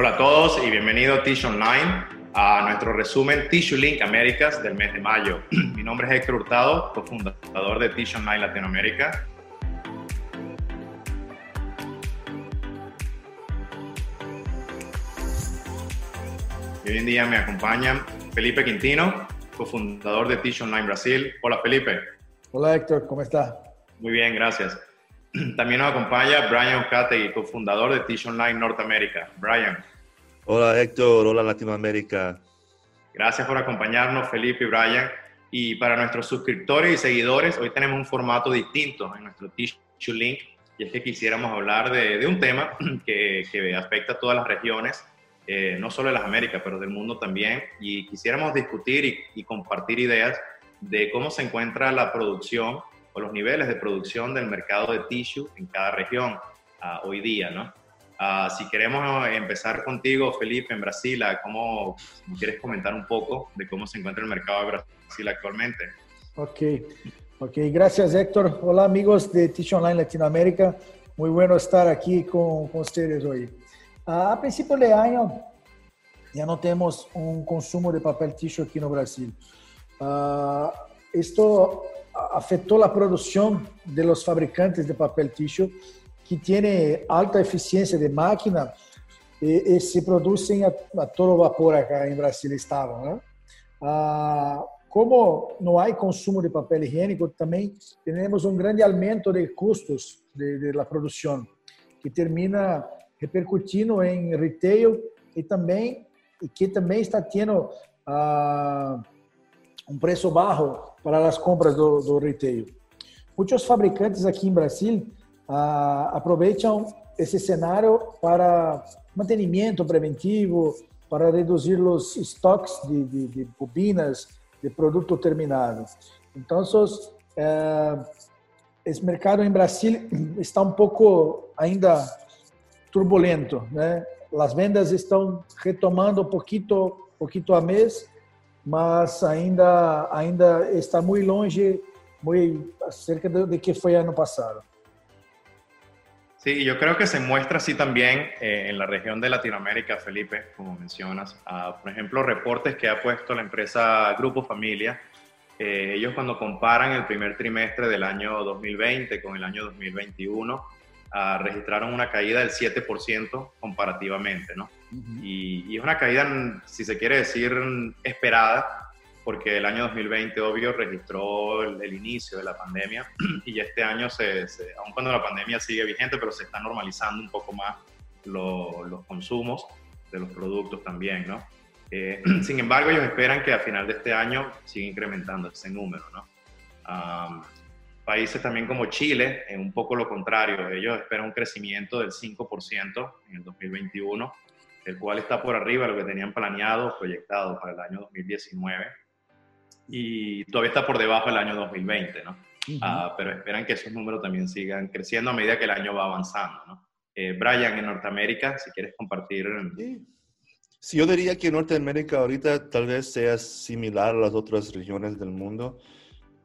Hola a todos y bienvenido a Tissue Online, a nuestro resumen Tissue Link Américas del mes de mayo. Mi nombre es Héctor Hurtado, cofundador de Tissue Online Latinoamérica. Y hoy en día me acompañan Felipe Quintino, cofundador de Tissue Online Brasil. Hola Felipe. Hola Héctor, ¿cómo está? Muy bien, gracias. También nos acompaña Brian Ocategui, cofundador de Tissue Online Norteamérica. Brian. Hola Héctor, hola Latinoamérica. Gracias por acompañarnos, Felipe y Brian. Y para nuestros suscriptores y seguidores, hoy tenemos un formato distinto en nuestro Tissue Link, y es que quisiéramos hablar de, un tema que, afecta a todas las regiones, eh, no solo de las Américas, pero del mundo también, y quisiéramos discutir y, y compartir ideas de cómo se encuentra la producción o los niveles de producción del mercado de tissue en cada región uh, hoy día, ¿no? Uh, si queremos empezar contigo, Felipe, en Brasil, ¿cómo quieres comentar un poco de cómo se encuentra el mercado de Brasil actualmente? Ok, ok, gracias Héctor. Hola amigos de Tissue Online Latinoamérica, muy bueno estar aquí con, con ustedes hoy. Uh, a principio de año ya no tenemos un consumo de papel tissue aquí en Brasil. esto afectó la producción de los fabricantes de papel tissue que tiene alta eficiencia de máquina y, y se producen a, a, todo vapor acá en Brasil estaban. ¿no? Ah, como não há consumo de papel higiênico, também temos um grande aumento de custos de, de la produção, que termina repercutindo em retail e também e que também está tendo ah, um preço baixo para as compras do, do retail. Muitos fabricantes aqui em Brasil ah, aproveitam esse cenário para mantenimento preventivo, para reduzir os estoques de, de, de bobinas, de produto terminado. Então, eh, esse mercado em Brasil está um pouco ainda turbulento, né? As vendas estão retomando um pouquinho, pouquinho a mês, mas ainda ainda está muito longe, muy cerca de, de que fue año pasado. Sí, yo creo que se muestra así también eh, en la región de Latinoamérica, Felipe, como mencionas. Por ejemplo, reportes que ha puesto la empresa Grupo Familia. Eh, ellos cuando comparan el primer trimestre del año 2020 con el año 2021, uh, registraron una caída del 7% comparativamente, ¿no? Y, es una caída, si se quiere decir, esperada, porque el año 2020, obvio, registró el, inicio de la pandemia y este año, se, aun cuando la pandemia sigue vigente, pero se está normalizando un poco más los consumos de los productos también, ¿no? Eh, sin embargo, ellos esperan que a final de este año siga incrementando ese número, ¿no? países también como Chile, en un poco lo contrario, ellos esperan un crecimiento del 5% en el 2021 el cual está por arriba de lo que tenían planeado, proyectado para el año 2019, y todavía está por debajo del año 2020, ¿no? Ah, pero esperan que esos números también sigan creciendo a medida que el año va avanzando, ¿no? Eh, Brian, en Norteamérica, si quieres compartir. Sí. yo diría que Norteamérica ahorita tal vez sea similar a las otras regiones del mundo,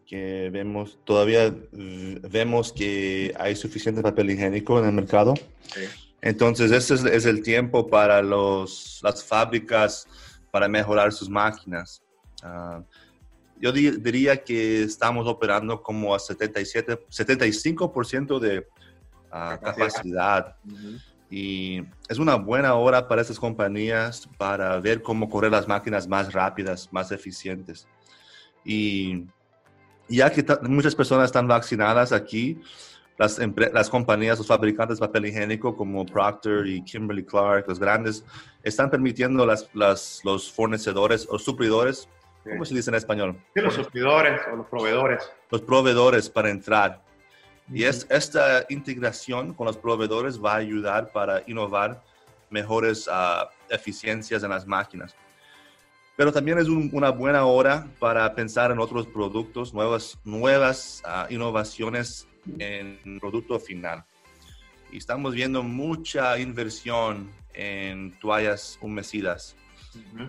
que vemos, todavía vemos que hay suficiente papel higiénico en el mercado. Sí entonces, ese es, el tiempo para los, las fábricas para mejorar sus máquinas. Ah, yo diría que estamos operando como a 77, 75% de ah, capacidad. Y es una buena hora para estas compañías para ver cómo correr las máquinas más rápidas, más eficientes. Y ya que muchas personas están vaccinadas aquí, las, las compañías, los fabricantes de papel higiénico como Procter y Kimberly Clark, los grandes, están permitiendo las, las, los fornecedores o suplidores, ¿cómo se dice en español? Sí, los suplidores o los proveedores. Los proveedores para entrar. Y es, esta integración con los proveedores va a ayudar para innovar mejores uh, eficiencias en las máquinas. Pero también es una buena hora para pensar en otros productos, nuevas, nuevas uh, innovaciones en producto final. Y estamos viendo mucha inversión en toallas humecidas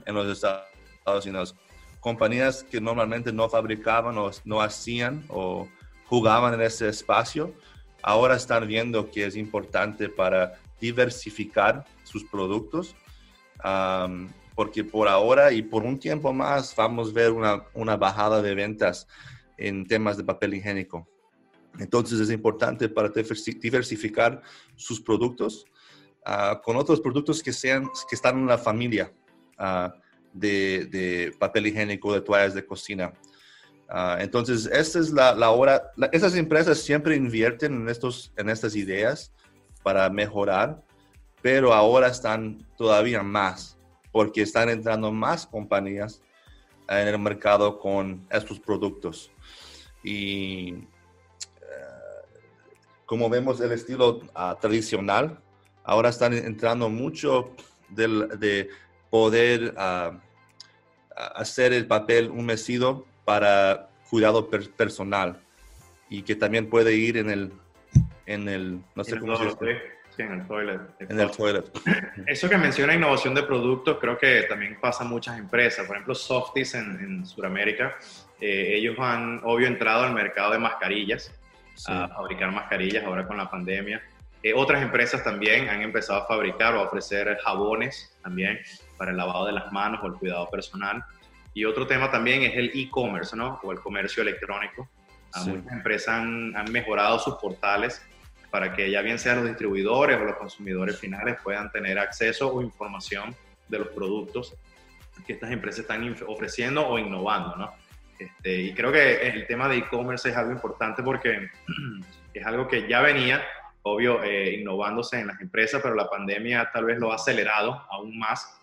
en los Estados Unidos. Compañías que normalmente no fabricaban o no hacían o jugaban en ese espacio, ahora están viendo que es importante para diversificar sus productos porque por ahora y por un tiempo más vamos a ver una, una bajada de ventas en temas de papel higiénico. Entonces es importante para diversificar sus productos uh, con otros productos que, sean, que están en la familia uh, de, papel higiénico, de toallas de cocina. Uh, entonces, esta es la, hora, la, esas empresas siempre invierten en, estos, en estas ideas para mejorar, pero ahora están todavía más, porque están entrando más compañías en el mercado con estos productos. Y como vemos el estilo uh, tradicional, ahora están entrando mucho del, de poder uh, hacer el papel humecido para cuidado per personal y que también puede ir en el, en el no sé cómo se dice. Sí, en el toilet. En el toilet. Eso que menciona innovación de productos, creo que también pasa en muchas empresas. Por ejemplo, Softies en, en Sudamérica, eh, ellos han, obvio, entrado al mercado de mascarillas a fabricar mascarillas ahora con la pandemia. Eh, otras empresas también han empezado a fabricar o a ofrecer jabones también para el lavado de las manos o el cuidado personal. Y otro tema también es el e-commerce, ¿no? O el comercio electrónico. Muchas empresas han, han, mejorado sus portales para que ya bien sean los distribuidores o los consumidores finales puedan tener acceso o información de los productos que estas empresas están ofreciendo o innovando, ¿no? Este, y creo que el tema de e-commerce es algo importante porque es algo que ya venía, obvio, eh, innovándose en las empresas, pero la pandemia tal vez lo ha acelerado aún más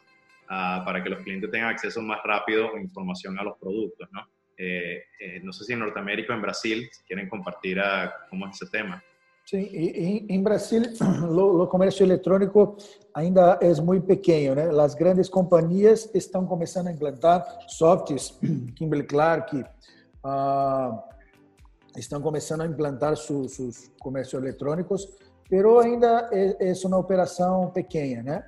uh, para que los clientes tengan acceso más rápido a información a los productos, ¿no? Eh, eh, no sé si en Norteamérica o en Brasil, si quieren compartir a, ah, cómo es ese tema. Sim, e, em Brasil, o comércio eletrônico ainda é muito pequeno, né? As grandes companhias estão começando a implantar softs, Kimberly Clark, uh, estão começando a implantar seus, seus comércios eletrônicos, mas ainda é, é, uma operação pequena, né?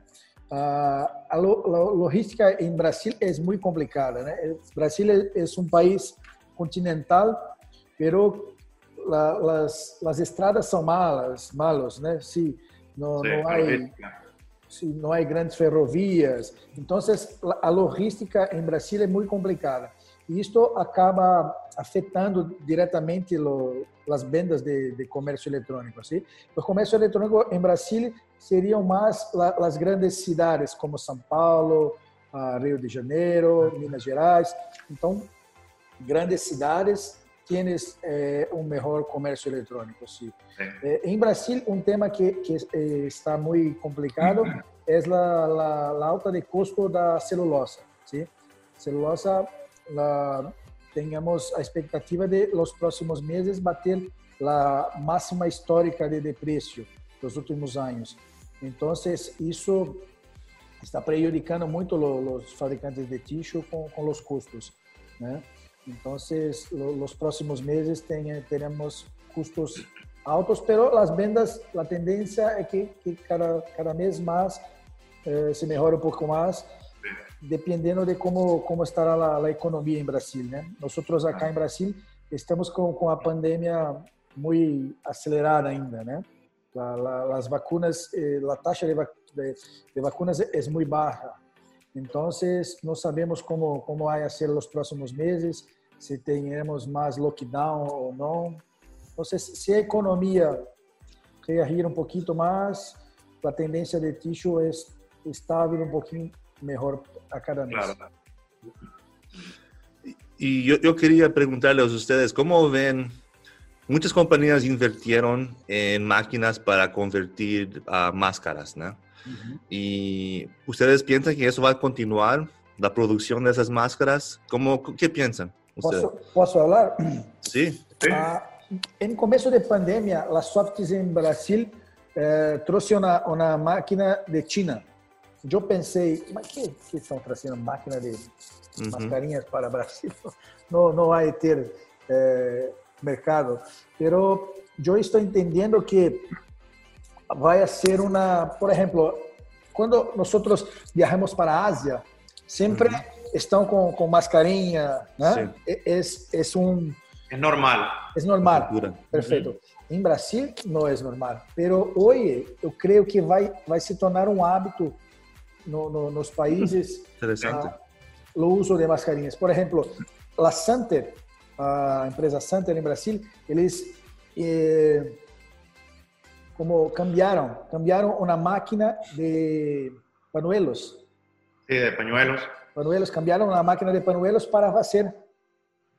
A, lo, a, logística em Brasil é muito complicada, né? O Brasil é, é um país continental, mas la, las, las estradas são malas, malos, né? Se não, sí, não há se não há grandes ferrovias, então a logística em Brasil é muito complicada. E isto acaba afetando diretamente lo, as vendas de, de comércio eletrônico. Assim. O comércio eletrônico em Brasil seriam mais as grandes cidades, como São Paulo, Rio de Janeiro, Minas Gerais. Então, grandes cidades tienes eh, un mejor comercio electrónico, sí. Eh, en Brasil, un tema que, que eh, está muy complicado es la, la, la, alta de costo da celulosa, ¿sí? Celulosa, la, tengamos a expectativa de los próximos meses bater la máxima histórica de, de precio dos últimos años. Entonces, isso está prejudicando muito los fabricantes de tissue com, com os custos, né? Entonces, los próximos meses tenemos custos altos, pero las vendas, la tendencia es que, que cada, cada mes más eh, se mejore un poco más, dependiendo de cómo, cómo estará la, la economía en Brasil. ¿no? Nosotros acá en Brasil estamos con, con la pandemia muy acelerada ainda, ¿no? La, la, las vacunas, eh, la tasa de, de, de vacunas es muy baja. Entonces, no sabemos cómo, cómo vai a ser los próximos meses se tenhamos mais lockdown ou não. Então, se a economia reagir um pouquinho mais, a tendência de tissue é estável um pouquinho melhor a cada mês. Claro. Y yo, yo, quería preguntarles a ustedes, ¿cómo ven? Muchas compañías invirtieron en máquinas para convertir uh, máscaras, ¿no? Uh -huh. ¿Y ustedes piensan que eso va a continuar, la producción de esas máscaras? ¿Cómo, ¿Qué piensan? Posso, posso falar? Sim. Ah, em começo de pandemia, a Softs em Brasil eh, trouxe uma, uma máquina de China. Eu pensei, mas que, que estão trazendo máquina de uhum. mascarinhas para Brasil? Não, não vai ter eh, mercado. Pero eu estou entendendo que vai ser uma, por exemplo, quando nós viajamos para a Ásia, sempre uhum estão com, com mascarinha, né? É, é, é, um... É normal. É normal, perfeito. Uhum. Em Brasil não é normal, mas hoje eu creio que vai vai se tornar um hábito no, no, nos países Interessante. ah, o uso de mascarinhas. Por exemplo, a Santer, a empresa Santer em Brasil, eles eh, como cambiaram, cambiaram uma máquina de panuelos, Sí, de pañuelos. panuelos, cambiaram uma máquina de panuelos para fazer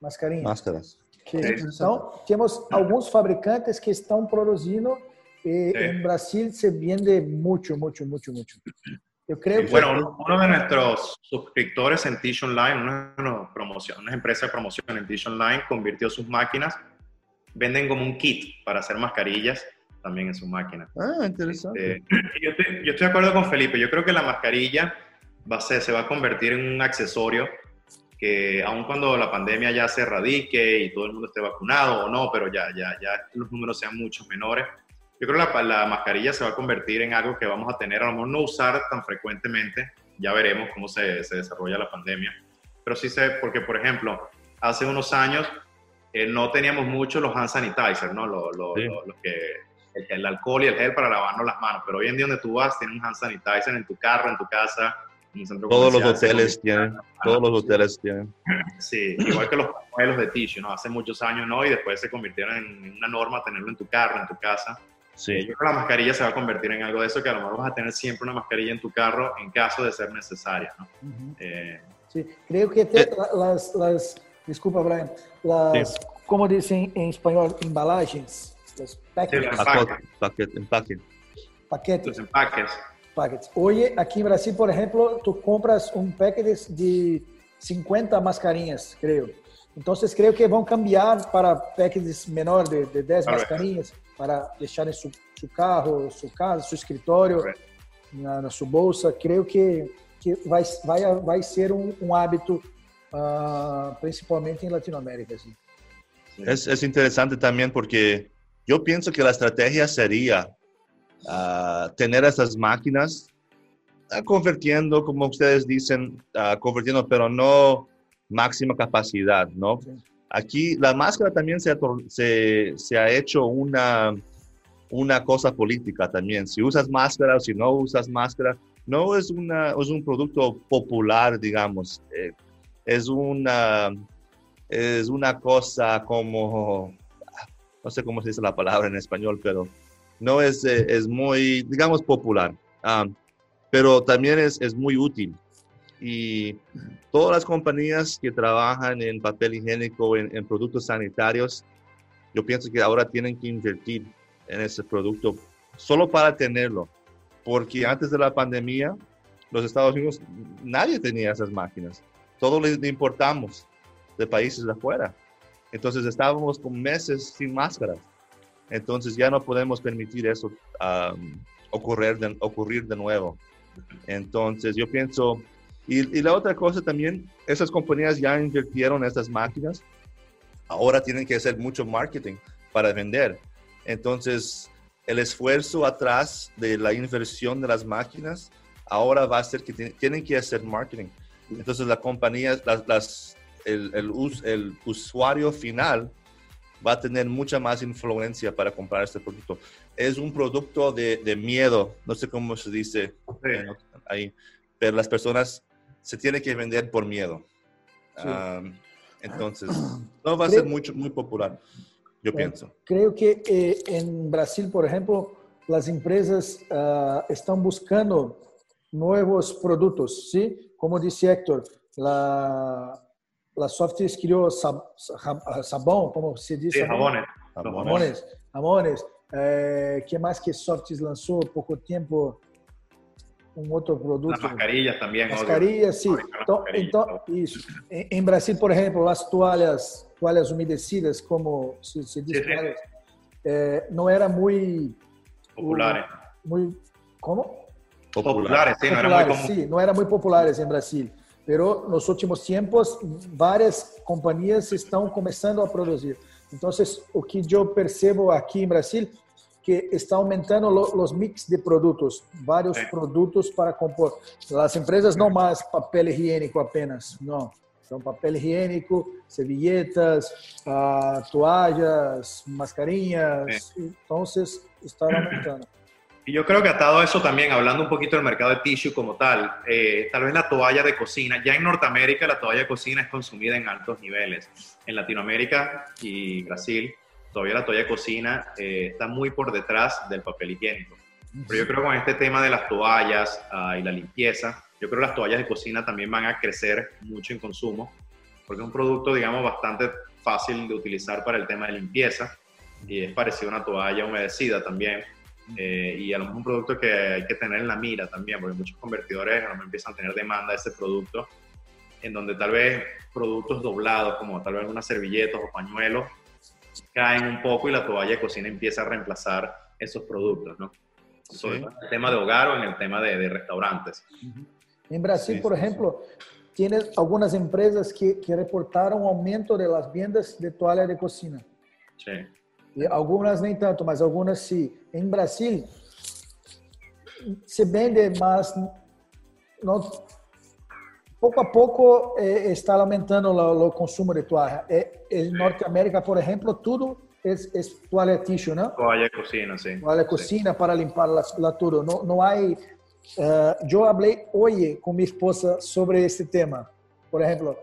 mascarinhas. Máscaras. Que- Sim. Então, temos alguns fabricantes que estão produzindo e Sim. em Brasil se vende muito, muito, muito, muito. Eu creio que Bueno, uno, uno de nuestros suscriptores en Tish Online, una, una promoción, una empresa de promoción en Tish Online, convirtió sus máquinas, venden como un kit para hacer mascarillas también en sus máquinas. Ah, interesante. Eh, yo, estoy, yo estoy de acuerdo con Felipe, yo creo que la mascarilla va a ser, se va a convertir en un accesorio que aun cuando la pandemia ya se erradique y todo el mundo esté vacunado o no, pero ya, ya, ya los números sean muchos menores, yo creo que la, la mascarilla se va a convertir en algo que vamos a tener, a lo mejor no usar tan frecuentemente, ya veremos cómo se, se desarrolla la pandemia, pero sí sé, porque por ejemplo, hace unos años eh, no teníamos mucho los hand sanitizer, ¿no? Lo- lo- Sí. lo- los que, el, el alcohol y el gel para lavarnos las manos, pero hoy en día donde tú vas, tienes un hand sanitizer en tu carro, en tu casa, en un centro Todos los hoteles tienen, todos los hoteles tienen. Sí, igual que los pañuelos de tissue, ¿no? Hace muchos años, ¿no? Y después se convirtieron en una norma tenerlo en tu carro, en tu casa. Eh, Sí. Yo creo que la mascarilla se va a convertir en algo de eso, que a lo mejor vas a tener siempre una mascarilla en tu carro en caso de ser necesaria, ¿no? Eh, Sí, creo que te- la- las, las, desculpa, Brian, las, como dicen en español, embalagens, los paquetes, paquete, empaque. paquetes, los empaques. paquetes. Hoy, aquí en Brasil, por ejemplo, tú compras un paquete de 50 mascarinhas, creo. Entonces, creo que vão cambiar para paquetes menores de, de 10 Correcto. mascarinhas para deixar em su, su carro, su casa, su escritório, Correcto. na, na sua bolsa. Creio que, que vai, vai, vai ser um, um hábito, ah, principalmente em Latinoamérica. Assim. Es, es interesante también porque yo pienso que la estrategia sería ah, tener esas máquinas ah, convirtiendo, como ustedes dicen, ah, convirtiendo, pero no máxima capacidad, ¿no? Sí. Aquí la máscara también se ha, se, se ha hecho una, una cosa política también. Si usas máscara o si no usas máscara, no es, una, es un producto popular, digamos. Eh, es una es una cosa como, no sé cómo se dice la palabra en español, pero no es, eh, es muy, digamos, popular, Ah, pero también es, es muy útil. Y todas las compañías que trabajan en papel higiénico, en, en productos sanitarios, yo pienso que ahora tienen que invertir en ese producto solo para tenerlo, porque antes de la pandemia, los Estados Unidos, nadie tenía esas máquinas, todo le importamos de países de afuera. Entonces estábamos con meses sin máscaras. Entonces ya no podemos permitir eso um, ocurrir, de, nuevo. Entonces yo pienso, y, la otra cosa también, esas compañías ya invirtieron estas máquinas, ahora tienen que hacer mucho marketing para vender. Entonces el esfuerzo atrás de la inversión de las máquinas ahora va a ser que tienen que hacer marketing. Entonces las, las el, el, us, el, usuario final va a tener mucha más influencia para comprar este producto. Es un producto de, de miedo, no sé cómo se dice sí. ahí, pero las personas se tienen que vender por miedo. Sí. Um, entonces, no va a creo, ser mucho, muy popular, yo eh, pienso. Creo que eh, en Brasil, por ejemplo, las empresas uh, están buscando nuevos productos, ¿sí? Como dice Héctor, la, la Softies criou sab, sabão, como se diz? Sí, jabones. Jabones. Jabones. É, que mais que Softies lançou há pouco tempo? Um outro produto. Las mascarillas também. Mascarillas, sim. Então, então, isso. Em, em, Brasil, por exemplo, as toalhas, toalhas umedecidas, como se, se diz, sí, sí. É, não era muito... Populares. Muito, como? Populares, populares, no era muy común. sí, no eran muy populares en Brasil. Pero nos últimos tiempos, várias companhias estão começando a produzir. Então, o que eu percebo aqui em Brasil, que está aumentando os mix de produtos, vários produtos para compor. As empresas não mais papel higiênico apenas, não. São papel higiênico, servilletas, uh, toallas, mascarinhas. Sí. Então, está aumentando. Y yo creo que atado a eso también, hablando un poquito del mercado de tissue como tal, eh, tal vez la toalla de cocina, ya en Norteamérica la toalla de cocina es consumida en altos niveles. En Latinoamérica y Brasil, todavía la toalla de cocina eh, está muy por detrás del papel higiénico. Pero yo creo que con este tema de las toallas ah, y la limpieza, yo creo que las toallas de cocina también van a crecer mucho en consumo, porque es un producto, digamos, bastante fácil de utilizar para el tema de limpieza y es parecido a una toalla humedecida también eh, y a lo mejor un producto que hay que tener en la mira también, porque muchos convertidores a lo mejor empiezan a tener demanda de ese producto, en donde tal vez productos doblados, como tal vez algunas servilletas o pañuelos, caen un poco y la toalla de cocina empieza a reemplazar esos productos, ¿no? Sobre todo en el tema de hogar o en el tema de, de restaurantes. En Brasil, sí, por ejemplo, tienes algunas empresas que, que reportaron aumento de las ventas de toalla de cocina. Sí. E algumas nem tanto, mas algumas sim. Em Brasil, se vende, mas não, pouco a pouco eh, está aumentando o, o, consumo de toalha. Eh, em Norte América, por exemplo, tudo é, é toalha tissue, não? Toalha cocina, sim. Toalha cocina para limpar lá tudo. Não, não há. Uh, eu falei hoje com minha esposa sobre esse tema. Por exemplo,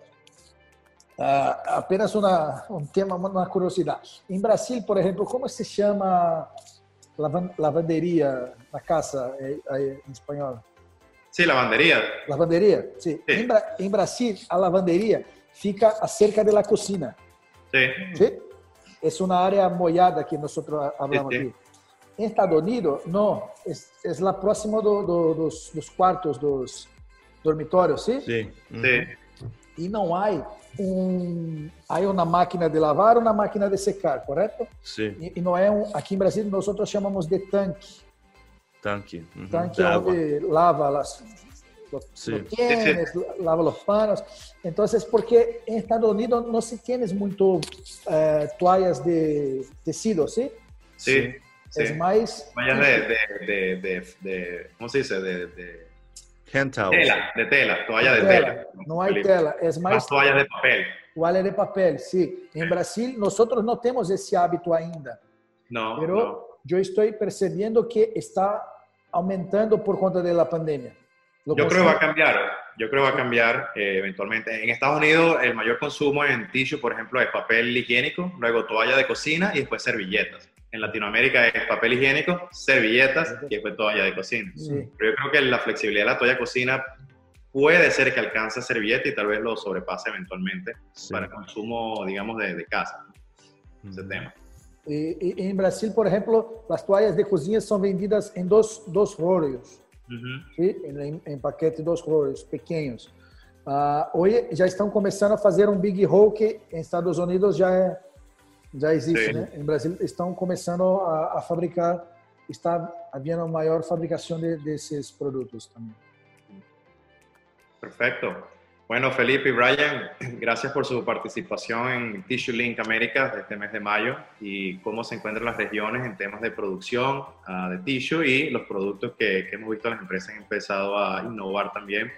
Uh, apenas uma, um tema, uma curiosidade. Em Brasil, por exemplo, como se chama lavanderia na casa em, em espanhol? Sim, lavanderia. Lavanderia, sim. sim. Em, em, Brasil, a lavanderia fica acerca da cozinha. Sim. sim. É uma área molhada que nós falamos sim, aqui. Em Estados Unidos, não. É, é lá próximo do, do, dos, dos, quartos, dos dormitórios, sim? Sim. Sim. E não há um aí uma máquina de lavar, uma máquina de secar, correto? Sim. E, e não é um aqui em Brasil nós outros chamamos de tanque. Tanque. Uhum. Tanque de onde água. lava as Sim. tienes, lava os panos. Então, é porque em Estados Unidos não se tienes muito eh, toalhas de tecido, ¿sí? Sim. É sí. mais... Toallas de, de, de, de, ¿cómo se dice? De, de Hand towels. Tela, de tela, toalla de tela. tela. Não há tela, é mais Más toallas de papel. toalha de papel, sim. Em Brasil, nós não temos esse hábito ainda. No, Pero no. eu estou percebendo que está aumentando por conta da pandemia. Lo Yo creo que va a cambiar. Yo creo que va a cambiar eh, eventualmente. En Estados Unidos, el mayor consumo en tissue, por ejemplo, es papel higiénico, luego toalla de cocina y después servilletas. En Latinoamérica es papel higiénico, servilletas y después toalla de cocina. Sí. Pero yo creo que la flexibilidad de la toalla de cocina puede ser que alcance servilleta y tal vez lo sobrepase eventualmente Sí. para consumo, digamos, de, de casa. Ese tema. E, e em Brasil, por exemplo, as toalhas de cozinha são vendidas em dois, dois rolos, Ujú. sim? em, em paquete dois rolos pequenos. Ah, hoje já estão começando a fazer um big roll que em Estados Unidos já é, já existe, Sim. né? Em Brasil estão começando a, a fabricar, está havendo maior fabricação de, desses produtos também. Perfecto. Bueno, Felipe y Brian, gracias por su participación en Tissue Link América este mes de mayo y cómo se encuentran las regiones en temas de producción ah, de tissue y los productos que, que hemos visto las empresas han empezado a innovar también.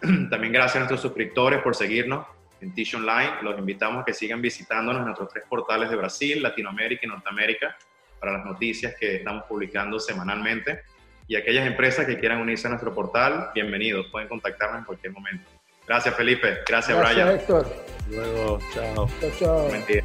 También gracias a nuestros suscriptores por seguirnos en Tissue Online. Los invitamos a que sigan visitándonos en nuestros tres portales de Brasil, Latinoamérica y Norteamérica para las noticias que estamos publicando semanalmente. Y aquellas empresas que quieran unirse a nuestro portal, bienvenidos, pueden contactarnos en cualquier momento. Gracias Felipe, gracias, Gracias, Brian. Héctor. Luego, chao. Buen día.